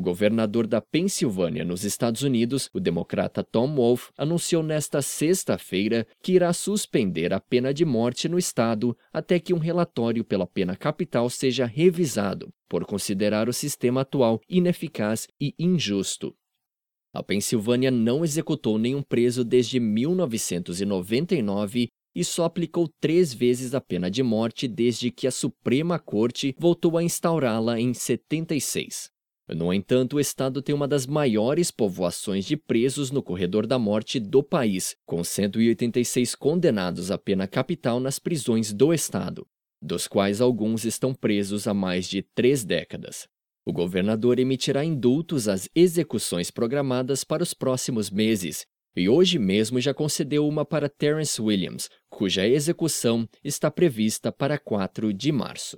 governador da Pensilvânia, nos Estados Unidos, o democrata Tom Wolf, anunciou nesta sexta-feira que irá suspender a pena de morte no estado até que um relatório pela pena capital seja revisado, por considerar o sistema atual ineficaz e injusto. A Pensilvânia não executou nenhum preso desde 1999 e só aplicou três vezes a pena de morte desde que a Suprema Corte voltou a instaurá-la em 76. No entanto, o estado tem uma das maiores povoações de presos no corredor da morte do país, com 186 condenados à pena capital nas prisões do estado, dos quais alguns estão presos há mais de três décadas. O governador emitirá indultos às execuções programadas para os próximos meses e hoje mesmo já concedeu uma para Terence Williams, cuja execução está prevista para 4 de março.